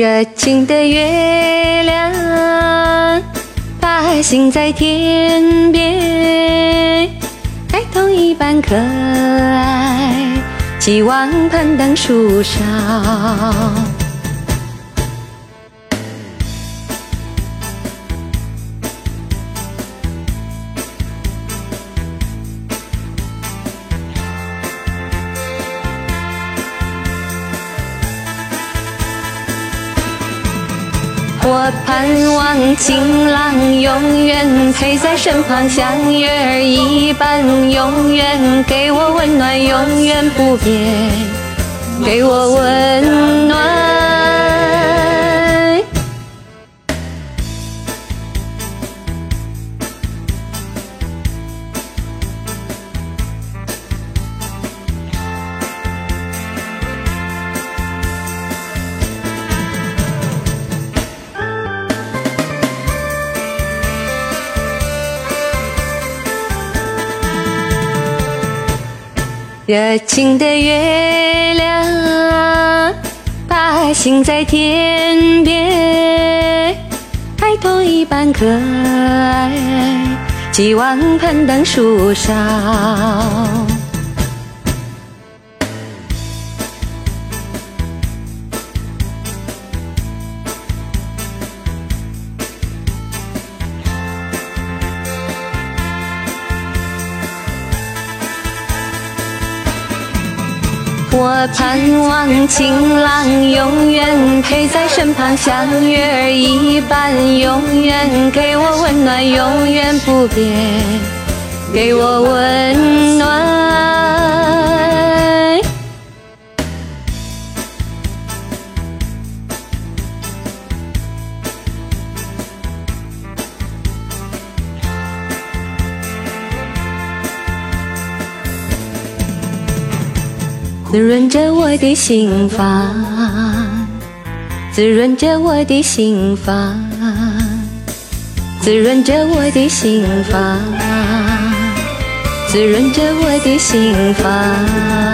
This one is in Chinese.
热情的月亮，把心在天边，孩童一般可爱，期望攀登树梢。我盼望情郎永远陪在身旁，像月儿一般，永远给我温暖，永远不变，给我温暖。热情的月亮，啊，把心在天边，孩童一般可爱，寄望攀登树梢。我盼望情郎永远陪在身旁，像月儿一般，永远给我温暖，永远不变，给我温暖。滋润着我的心房，滋润着我的心房，滋润着我的心房，滋润着我的心房。